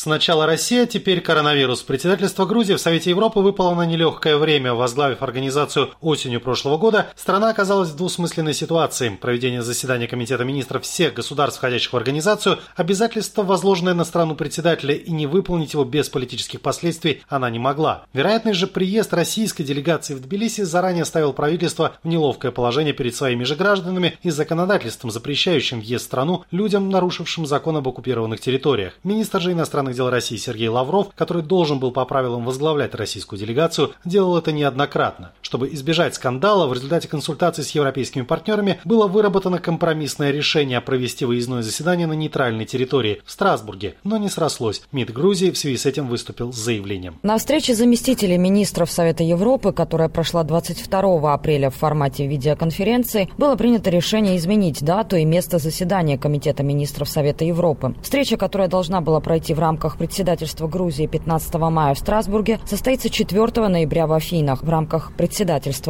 Сначала Россия, теперь коронавирус. Председательство Грузии в Совете Европы выпало на нелегкое время. Возглавив организацию осенью прошлого года, страна оказалась в двусмысленной ситуации. Проведение заседания Комитета министров всех государств, входящих в организацию, обязательство, возложенное на страну председателя, и не выполнить его без политических последствий она не могла. Вероятный же приезд российской делегации в Тбилиси заранее ставил правительство в неловкое положение перед своими же гражданами и законодательством, запрещающим въезд в страну людям, нарушившим закон об оккупированных территориях. Министр же иностранных иностранных дел России Сергей Лавров, который должен был по правилам возглавлять российскую делегацию, делал это неоднократно. Чтобы избежать скандала, в результате консультаций с европейскими партнерами было выработано компромиссное решение провести выездное заседание на нейтральной территории в Страсбурге, но не срослось. МИД Грузии в связи с этим выступил с заявлением. На встрече заместителей министров Совета Европы, которая прошла 22 апреля в формате видеоконференции, было принято решение изменить дату и место заседания Комитета министров Совета Европы. Встреча, которая должна была пройти в рамках председательства Грузии 15 мая в Страсбурге состоится 4 ноября в Афинах в рамках председательства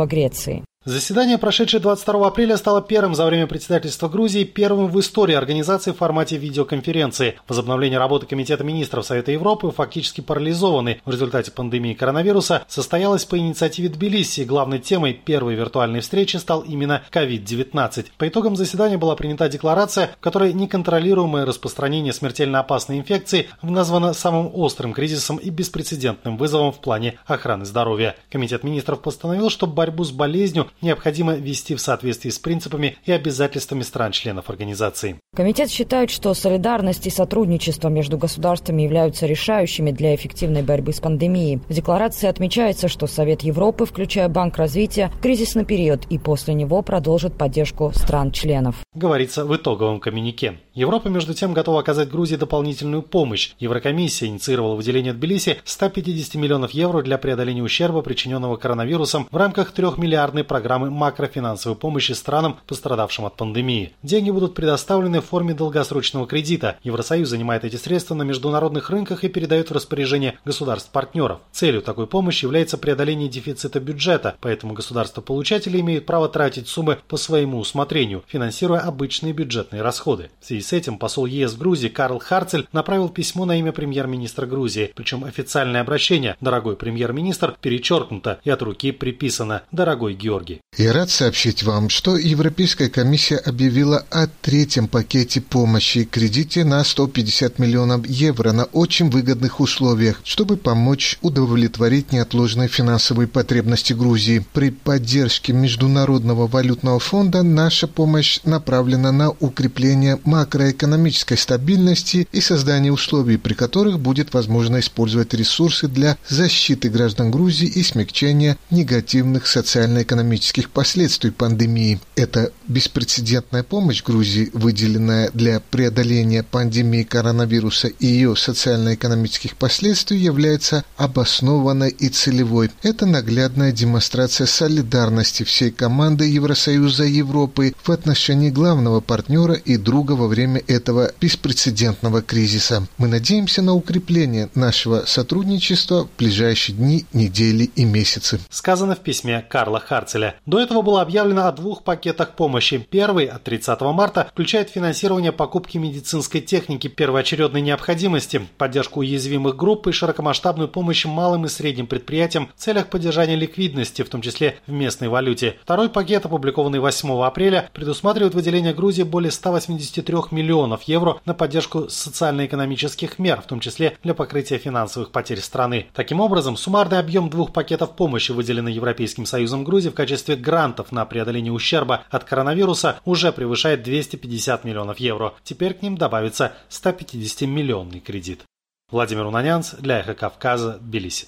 Греции. Заседание, прошедшее 22 апреля, стало первым за время председательства Грузии, первым в истории организации в формате видеоконференции. Возобновление работы Комитета министров Совета Европы, фактически парализованный в результате пандемии коронавируса, состоялось по инициативе Тбилиси. Главной темой первой виртуальной встречи стал именно COVID-19. По итогам заседания была принята декларация, в которой неконтролируемое распространение смертельно опасной инфекции названо самым острым кризисом и беспрецедентным вызовом в плане охраны здоровья. Комитет министров постановил, что борьбу с болезнью необходимо вести в соответствии с принципами и обязательствами стран-членов организации. Комитет считает, что солидарность и сотрудничество между государствами являются решающими для эффективной борьбы с пандемией. В декларации отмечается, что Совет Европы, включая Банк развития, кризисный период и после него продолжит поддержку стран-членов. Говорится в итоговом коммюнике. Европа, между тем, готова оказать Грузии дополнительную помощь. Еврокомиссия инициировала выделение Тбилиси 150 миллионов евро для преодоления ущерба, причиненного коронавирусом в рамках трехмиллиардной программы макрофинансовой помощи странам, пострадавшим от пандемии. Деньги будут предоставлены в форме долгосрочного кредита. Евросоюз занимает эти средства на международных рынках и передает в распоряжение государств-партнеров. Целью такой помощи является преодоление дефицита бюджета, поэтому государства-получатели имеют право тратить суммы по своему усмотрению, финансируя обычные бюджетные расходы. В связи с этим посол ЕС в Грузии Карл Харцель направил письмо на имя премьер-министра Грузии, причем официальное обращение «Дорогой премьер-министр» перечеркнуто и от руки приписано «Дорогой Георгий». Я рад сообщить вам, что Европейская комиссия объявила о третьем пакете помощи кредите на 150 миллионов евро на очень выгодных условиях, чтобы помочь удовлетворить неотложные финансовые потребности Грузии. При поддержке Международного валютного фонда наша помощь направлена на укрепление макроэкономической стабильности и создание условий, при которых будет возможно использовать ресурсы для защиты граждан Грузии и смягчения негативных социально-экономических экономических последствий пандемии. Это беспрецедентная помощь Грузии, выделенная для преодоления пандемии коронавируса и ее социально-экономических последствий, является обоснованной и целевой. Это наглядная демонстрация солидарности всей команды Евросоюза Европы в отношении главного партнера и друга во время этого беспрецедентного кризиса. Мы надеемся на укрепление нашего сотрудничества в ближайшие дни, недели и месяцы. Сказано в письме Карла Харцеля. До этого было объявлено о двух пакетах помощи. Первый от 30 марта включает финансирование покупки медицинской техники первоочередной необходимости, поддержку уязвимых групп и широкомасштабную помощь малым и средним предприятиям в целях поддержания ликвидности, в том числе в местной валюте. Второй пакет, опубликованный 8 апреля, предусматривает выделение Грузии более 183 миллионов евро на поддержку социально-экономических мер, в том числе для покрытия финансовых потерь страны. Таким образом, суммарный объем двух пакетов помощи, выделенный Европейским Союзом Грузии в качестве грантов на преодоление ущерба от коронавируса уже превышает 250 миллионов евро. Теперь к ним добавится 150-миллионный кредит. Владимир Унанянц для Эхо Кавказа, Тбилиси.